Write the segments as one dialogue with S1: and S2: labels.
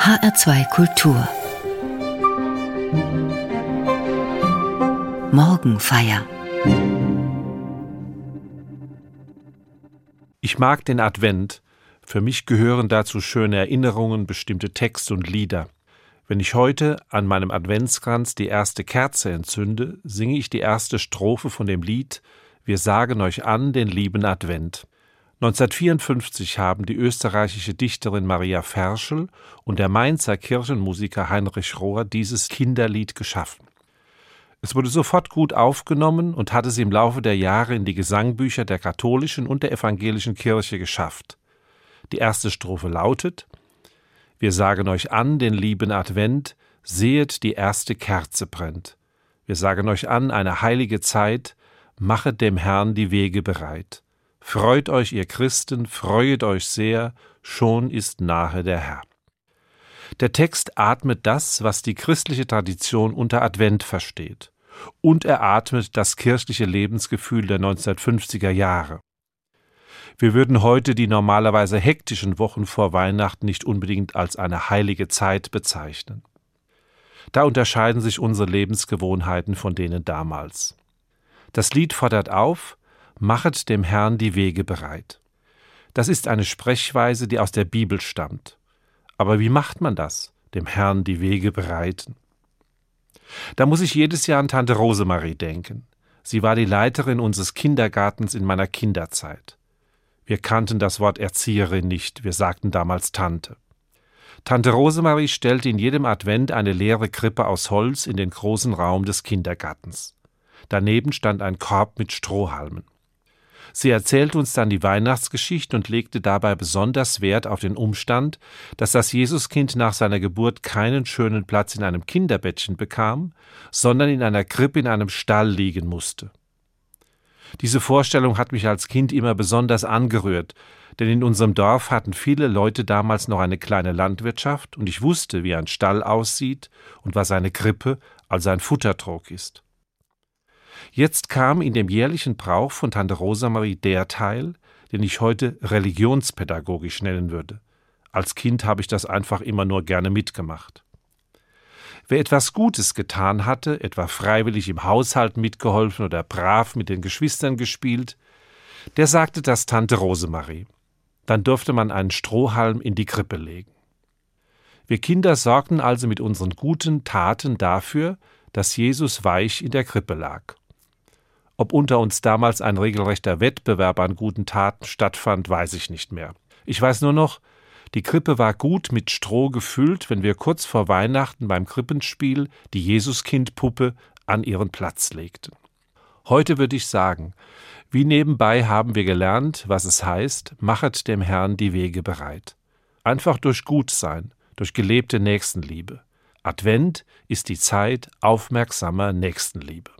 S1: HR2 Kultur Morgenfeier
S2: Ich mag den Advent. Für mich gehören dazu schöne Erinnerungen, bestimmte Texte und Lieder. Wenn ich heute an meinem Adventskranz die erste Kerze entzünde, singe ich die erste Strophe von dem Lied Wir sagen euch an den lieben Advent. 1954 haben die österreichische Dichterin Maria Ferschel und der Mainzer Kirchenmusiker Heinrich Rohr dieses Kinderlied geschaffen. Es wurde sofort gut aufgenommen und hat es im Laufe der Jahre in die Gesangbücher der katholischen und der evangelischen Kirche geschafft. Die erste Strophe lautet Wir sagen euch an den lieben Advent, sehet die erste Kerze brennt. Wir sagen euch an eine heilige Zeit, machet dem Herrn die Wege bereit. Freut euch, ihr Christen, freuet euch sehr, schon ist nahe der Herr. Der Text atmet das, was die christliche Tradition unter Advent versteht. Und er atmet das kirchliche Lebensgefühl der 1950er Jahre. Wir würden heute die normalerweise hektischen Wochen vor Weihnachten nicht unbedingt als eine heilige Zeit bezeichnen. Da unterscheiden sich unsere Lebensgewohnheiten von denen damals. Das Lied fordert auf, Machet dem Herrn die Wege bereit. Das ist eine Sprechweise, die aus der Bibel stammt. Aber wie macht man das, dem Herrn die Wege bereiten? Da muss ich jedes Jahr an Tante Rosemarie denken. Sie war die Leiterin unseres Kindergartens in meiner Kinderzeit. Wir kannten das Wort Erzieherin nicht, wir sagten damals Tante. Tante Rosemarie stellte in jedem Advent eine leere Krippe aus Holz in den großen Raum des Kindergartens. Daneben stand ein Korb mit Strohhalmen. Sie erzählt uns dann die Weihnachtsgeschichte und legte dabei besonders Wert auf den Umstand, dass das Jesuskind nach seiner Geburt keinen schönen Platz in einem Kinderbettchen bekam, sondern in einer Krippe in einem Stall liegen musste. Diese Vorstellung hat mich als Kind immer besonders angerührt, denn in unserem Dorf hatten viele Leute damals noch eine kleine Landwirtschaft und ich wusste, wie ein Stall aussieht und was eine Krippe, also ein Futtertrog ist. Jetzt kam in dem jährlichen Brauch von Tante Rosamarie der Teil, den ich heute religionspädagogisch nennen würde. Als Kind habe ich das einfach immer nur gerne mitgemacht. Wer etwas Gutes getan hatte, etwa freiwillig im Haushalt mitgeholfen oder brav mit den Geschwistern gespielt, der sagte das Tante Rosemarie. Dann durfte man einen Strohhalm in die Krippe legen. Wir Kinder sorgten also mit unseren guten Taten dafür, dass Jesus weich in der Krippe lag. Ob unter uns damals ein regelrechter Wettbewerb an guten Taten stattfand, weiß ich nicht mehr. Ich weiß nur noch, die Krippe war gut mit Stroh gefüllt, wenn wir kurz vor Weihnachten beim Krippenspiel die Jesuskindpuppe an ihren Platz legten. Heute würde ich sagen, wie nebenbei haben wir gelernt, was es heißt, machet dem Herrn die Wege bereit. Einfach durch Gutsein, durch gelebte Nächstenliebe. Advent ist die Zeit aufmerksamer Nächstenliebe.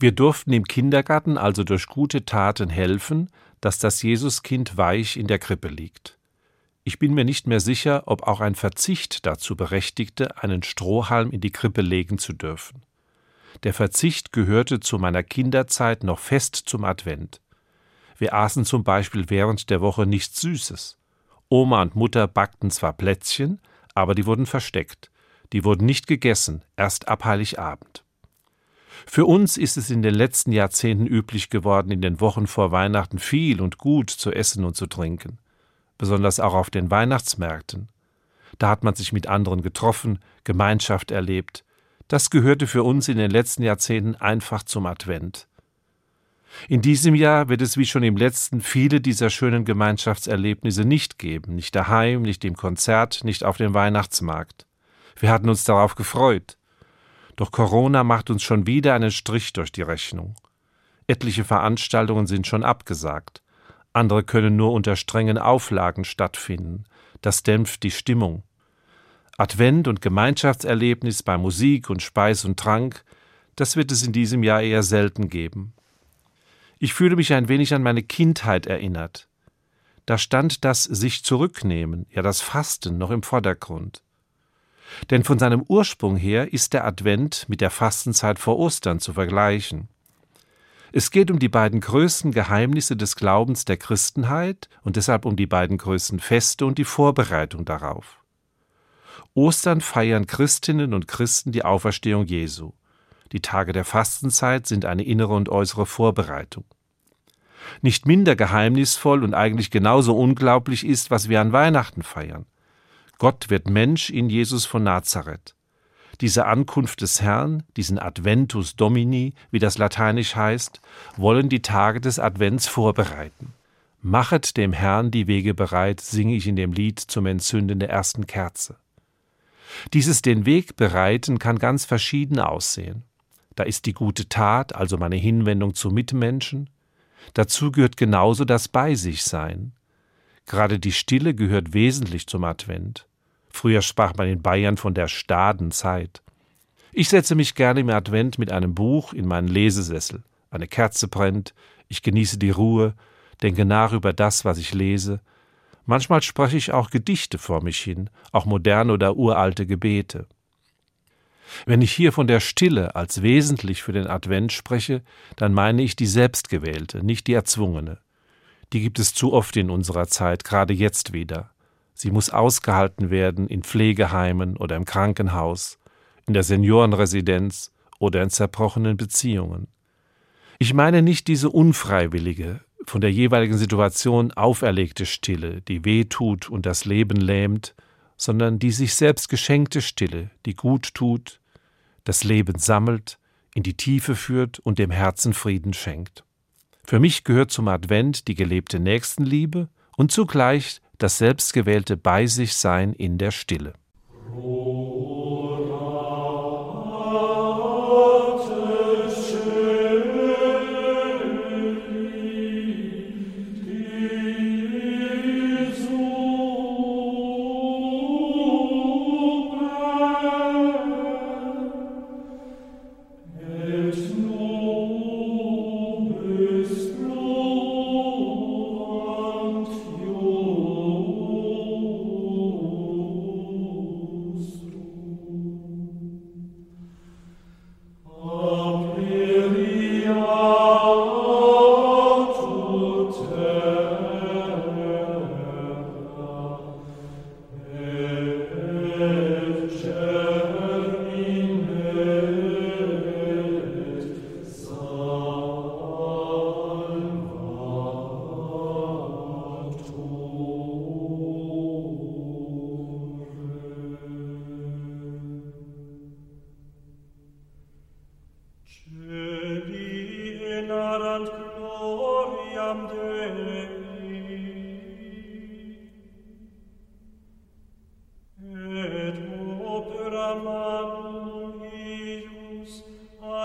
S2: Wir durften im Kindergarten also durch gute Taten helfen, dass das Jesuskind weich in der Krippe liegt. Ich bin mir nicht mehr sicher, ob auch ein Verzicht dazu berechtigte, einen Strohhalm in die Krippe legen zu dürfen. Der Verzicht gehörte zu meiner Kinderzeit noch fest zum Advent. Wir aßen zum Beispiel während der Woche nichts Süßes. Oma und Mutter backten zwar Plätzchen, aber die wurden versteckt. Die wurden nicht gegessen, erst ab Heiligabend. Für uns ist es in den letzten Jahrzehnten üblich geworden, in den Wochen vor Weihnachten viel und gut zu essen und zu trinken, besonders auch auf den Weihnachtsmärkten. Da hat man sich mit anderen getroffen, Gemeinschaft erlebt. Das gehörte für uns in den letzten Jahrzehnten einfach zum Advent. In diesem Jahr wird es wie schon im letzten viele dieser schönen Gemeinschaftserlebnisse nicht geben, nicht daheim, nicht im Konzert, nicht auf dem Weihnachtsmarkt. Wir hatten uns darauf gefreut. Doch Corona macht uns schon wieder einen Strich durch die Rechnung. Etliche Veranstaltungen sind schon abgesagt. Andere können nur unter strengen Auflagen stattfinden. Das dämpft die Stimmung. Advent und Gemeinschaftserlebnis bei Musik und Speis und Trank, das wird es in diesem Jahr eher selten geben. Ich fühle mich ein wenig an meine Kindheit erinnert. Da stand das sich zurücknehmen, ja das Fasten noch im Vordergrund. Denn von seinem Ursprung her ist der Advent mit der Fastenzeit vor Ostern zu vergleichen. Es geht um die beiden größten Geheimnisse des Glaubens der Christenheit und deshalb um die beiden größten Feste und die Vorbereitung darauf. Ostern feiern Christinnen und Christen die Auferstehung Jesu. Die Tage der Fastenzeit sind eine innere und äußere Vorbereitung. Nicht minder geheimnisvoll und eigentlich genauso unglaublich ist, was wir an Weihnachten feiern. Gott wird Mensch in Jesus von Nazareth. Diese Ankunft des Herrn, diesen Adventus Domini, wie das lateinisch heißt, wollen die Tage des Advents vorbereiten. Machet dem Herrn die Wege bereit, singe ich in dem Lied zum Entzünden der ersten Kerze. Dieses den Weg bereiten kann ganz verschieden aussehen. Da ist die gute Tat, also meine Hinwendung zu Mitmenschen. Dazu gehört genauso das Bei sich sein. Gerade die Stille gehört wesentlich zum Advent. Früher sprach man in Bayern von der Stadenzeit. Ich setze mich gerne im Advent mit einem Buch in meinen Lesesessel. Eine Kerze brennt, ich genieße die Ruhe, denke nach über das, was ich lese. Manchmal spreche ich auch Gedichte vor mich hin, auch moderne oder uralte Gebete. Wenn ich hier von der Stille als wesentlich für den Advent spreche, dann meine ich die selbstgewählte, nicht die erzwungene. Die gibt es zu oft in unserer Zeit, gerade jetzt wieder. Sie muss ausgehalten werden in Pflegeheimen oder im Krankenhaus, in der Seniorenresidenz oder in zerbrochenen Beziehungen. Ich meine nicht diese unfreiwillige, von der jeweiligen Situation auferlegte Stille, die weh tut und das Leben lähmt, sondern die sich selbst geschenkte Stille, die gut tut, das Leben sammelt, in die Tiefe führt und dem Herzen Frieden schenkt. Für mich gehört zum Advent die gelebte Nächstenliebe und zugleich das selbstgewählte Bei sich Sein in der Stille.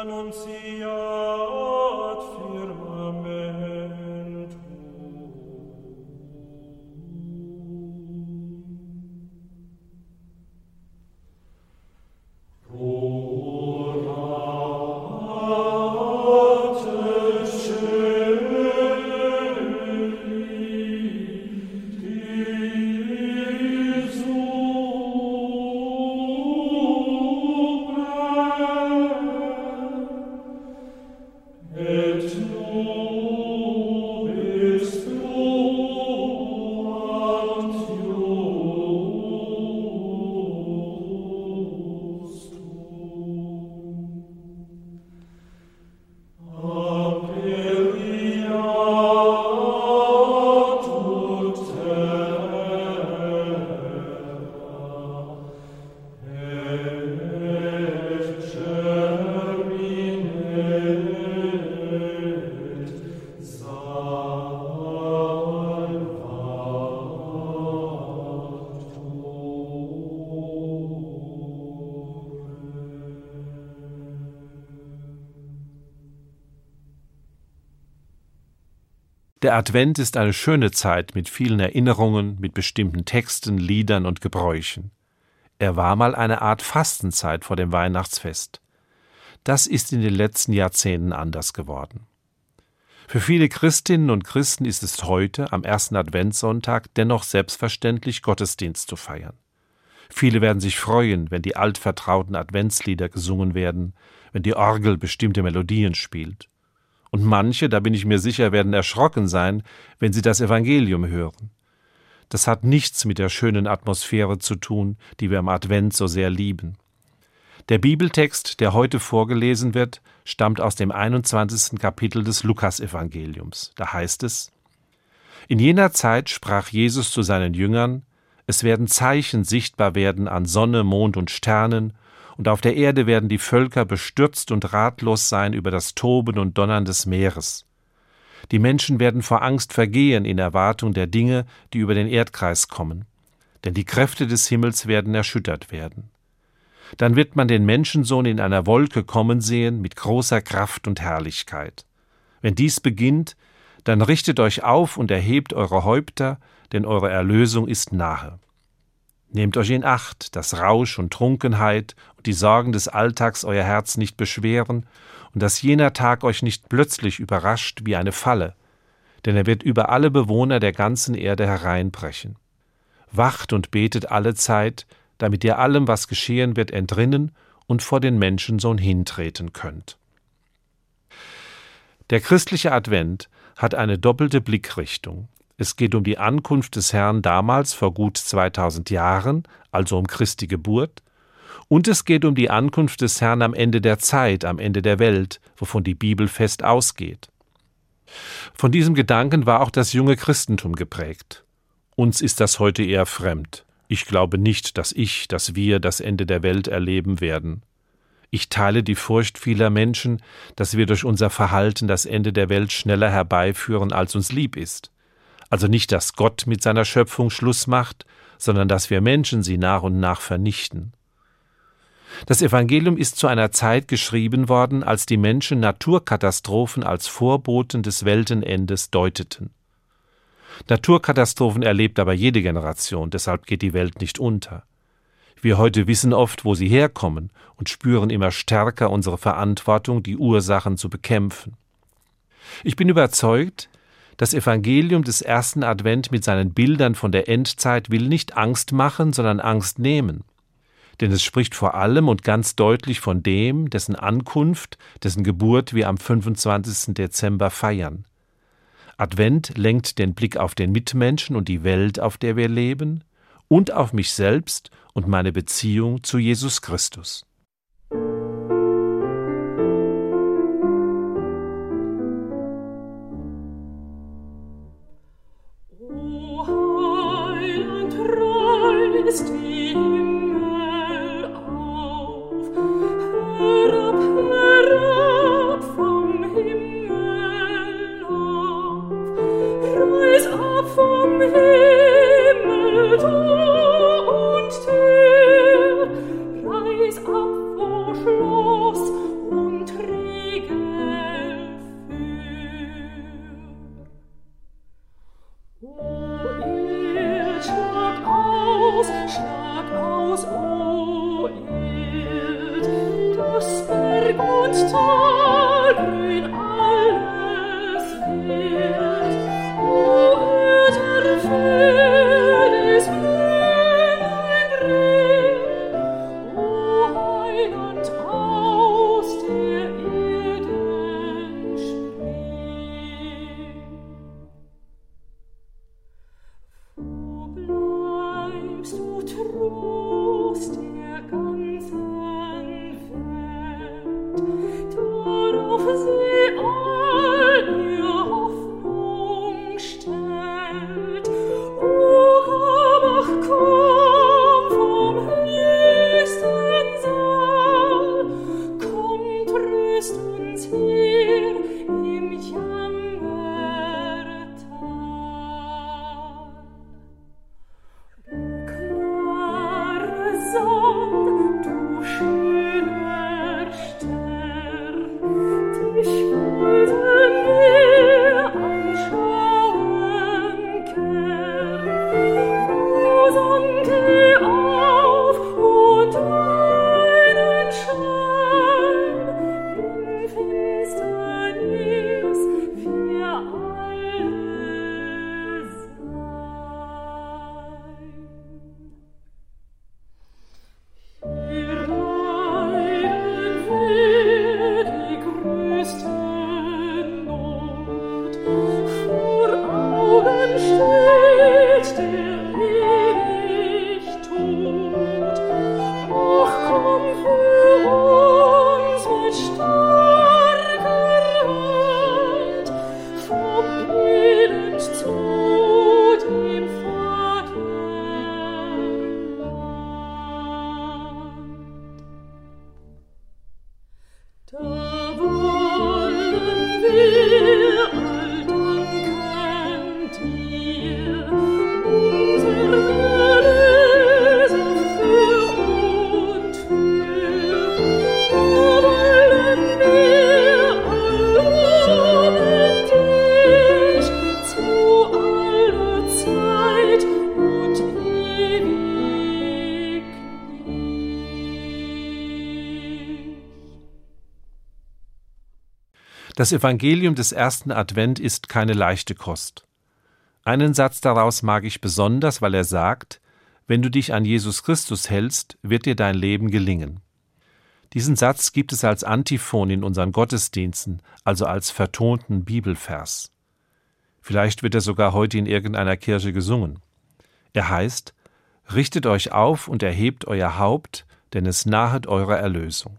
S2: non Der Advent ist eine schöne Zeit mit vielen Erinnerungen, mit bestimmten Texten, Liedern und Gebräuchen. Er war mal eine Art Fastenzeit vor dem Weihnachtsfest. Das ist in den letzten Jahrzehnten anders geworden. Für viele Christinnen und Christen ist es heute, am ersten Adventssonntag, dennoch selbstverständlich, Gottesdienst zu feiern. Viele werden sich freuen, wenn die altvertrauten Adventslieder gesungen werden, wenn die Orgel bestimmte Melodien spielt. Und manche, da bin ich mir sicher, werden erschrocken sein, wenn sie das Evangelium hören. Das hat nichts mit der schönen Atmosphäre zu tun, die wir am Advent so sehr lieben. Der Bibeltext, der heute vorgelesen wird, stammt aus dem 21. Kapitel des Lukasevangeliums. Da heißt es: In jener Zeit sprach Jesus zu seinen Jüngern: Es werden Zeichen sichtbar werden an Sonne, Mond und Sternen, und auf der Erde werden die Völker bestürzt und ratlos sein über das Toben und Donnern des Meeres. Die Menschen werden vor Angst vergehen in Erwartung der Dinge, die über den Erdkreis kommen, denn die Kräfte des Himmels werden erschüttert werden. Dann wird man den Menschensohn in einer Wolke kommen sehen mit großer Kraft und Herrlichkeit. Wenn dies beginnt, dann richtet euch auf und erhebt eure Häupter, denn eure Erlösung ist nahe. Nehmt euch in Acht, dass Rausch und Trunkenheit und die Sorgen des Alltags euer Herz nicht beschweren und dass jener Tag euch nicht plötzlich überrascht wie eine Falle, denn er wird über alle Bewohner der ganzen Erde hereinbrechen. Wacht und betet alle Zeit, damit ihr allem, was geschehen wird, entrinnen und vor den Menschensohn hintreten könnt. Der christliche Advent hat eine doppelte Blickrichtung. Es geht um die Ankunft des Herrn damals vor gut 2000 Jahren, also um Christi Geburt, und es geht um die Ankunft des Herrn am Ende der Zeit, am Ende der Welt, wovon die Bibel fest ausgeht. Von diesem Gedanken war auch das junge Christentum geprägt. Uns ist das heute eher fremd. Ich glaube nicht, dass ich, dass wir das Ende der Welt erleben werden. Ich teile die Furcht vieler Menschen, dass wir durch unser Verhalten das Ende der Welt schneller herbeiführen, als uns lieb ist. Also nicht, dass Gott mit seiner Schöpfung Schluss macht, sondern dass wir Menschen sie nach und nach vernichten. Das Evangelium ist zu einer Zeit geschrieben worden, als die Menschen Naturkatastrophen als Vorboten des Weltenendes deuteten. Naturkatastrophen erlebt aber jede Generation, deshalb geht die Welt nicht unter. Wir heute wissen oft, wo sie herkommen und spüren immer stärker unsere Verantwortung, die Ursachen zu bekämpfen. Ich bin überzeugt, das Evangelium des ersten Advent mit seinen Bildern von der Endzeit will nicht Angst machen, sondern Angst nehmen. Denn es spricht vor allem und ganz deutlich von dem, dessen Ankunft, dessen Geburt wir am 25. Dezember feiern. Advent lenkt den Blick auf den Mitmenschen und die Welt, auf der wir leben, und auf mich selbst und meine Beziehung zu Jesus Christus. Das Evangelium des ersten Advent ist keine leichte Kost. Einen Satz daraus mag ich besonders, weil er sagt, wenn du dich an Jesus Christus hältst, wird dir dein Leben gelingen. Diesen Satz gibt es als Antiphon in unseren Gottesdiensten, also als vertonten Bibelvers. Vielleicht wird er sogar heute in irgendeiner Kirche gesungen. Er heißt, Richtet euch auf und erhebt euer Haupt, denn es nahet eure Erlösung.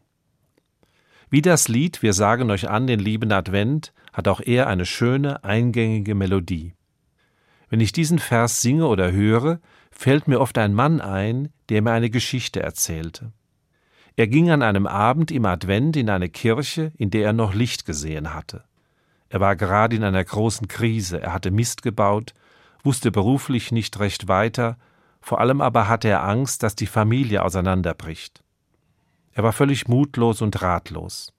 S2: Wie das Lied Wir sagen euch an den lieben Advent hat auch er eine schöne, eingängige Melodie. Wenn ich diesen Vers singe oder höre, fällt mir oft ein Mann ein, der mir eine Geschichte erzählte. Er ging an einem Abend im Advent in eine Kirche, in der er noch Licht gesehen hatte. Er war gerade in einer großen Krise, er hatte Mist gebaut, wusste beruflich nicht recht weiter, vor allem aber hatte er Angst, dass die Familie auseinanderbricht. Er war völlig mutlos und ratlos.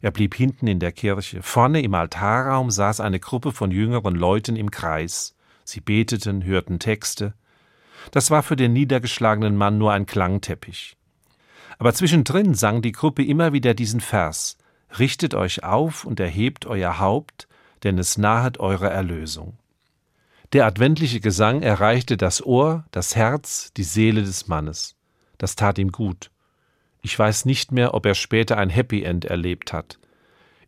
S2: Er blieb hinten in der Kirche. Vorne im Altarraum saß eine Gruppe von jüngeren Leuten im Kreis. Sie beteten, hörten Texte. Das war für den niedergeschlagenen Mann nur ein Klangteppich. Aber zwischendrin sang die Gruppe immer wieder diesen Vers Richtet euch auf und erhebt euer Haupt, denn es nahet eure Erlösung. Der adventliche Gesang erreichte das Ohr, das Herz, die Seele des Mannes. Das tat ihm gut. Ich weiß nicht mehr, ob er später ein Happy End erlebt hat.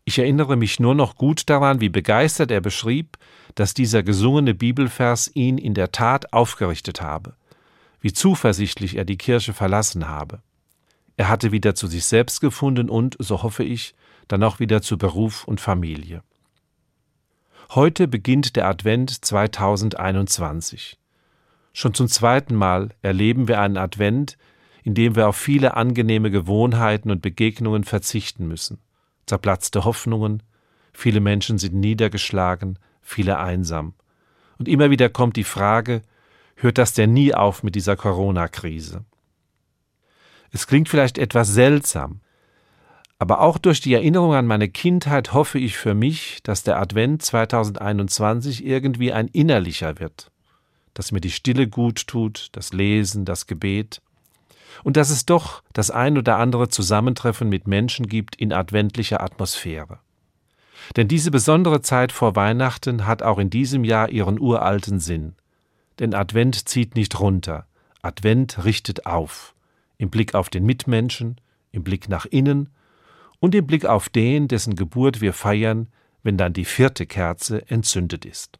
S2: Ich erinnere mich nur noch gut daran, wie begeistert er beschrieb, dass dieser gesungene Bibelvers ihn in der Tat aufgerichtet habe, wie zuversichtlich er die Kirche verlassen habe. Er hatte wieder zu sich selbst gefunden und, so hoffe ich, dann auch wieder zu Beruf und Familie. Heute beginnt der Advent 2021. Schon zum zweiten Mal erleben wir einen Advent, indem wir auf viele angenehme Gewohnheiten und Begegnungen verzichten müssen. Zerplatzte Hoffnungen, viele Menschen sind niedergeschlagen, viele einsam. Und immer wieder kommt die Frage, hört das denn nie auf mit dieser Corona-Krise? Es klingt vielleicht etwas seltsam, aber auch durch die Erinnerung an meine Kindheit hoffe ich für mich, dass der Advent 2021 irgendwie ein innerlicher wird, dass mir die Stille gut tut, das Lesen, das Gebet, und dass es doch das ein oder andere Zusammentreffen mit Menschen gibt in adventlicher Atmosphäre. Denn diese besondere Zeit vor Weihnachten hat auch in diesem Jahr ihren uralten Sinn. Denn Advent zieht nicht runter, Advent richtet auf, im Blick auf den Mitmenschen, im Blick nach innen und im Blick auf den, dessen Geburt wir feiern, wenn dann die vierte Kerze entzündet ist.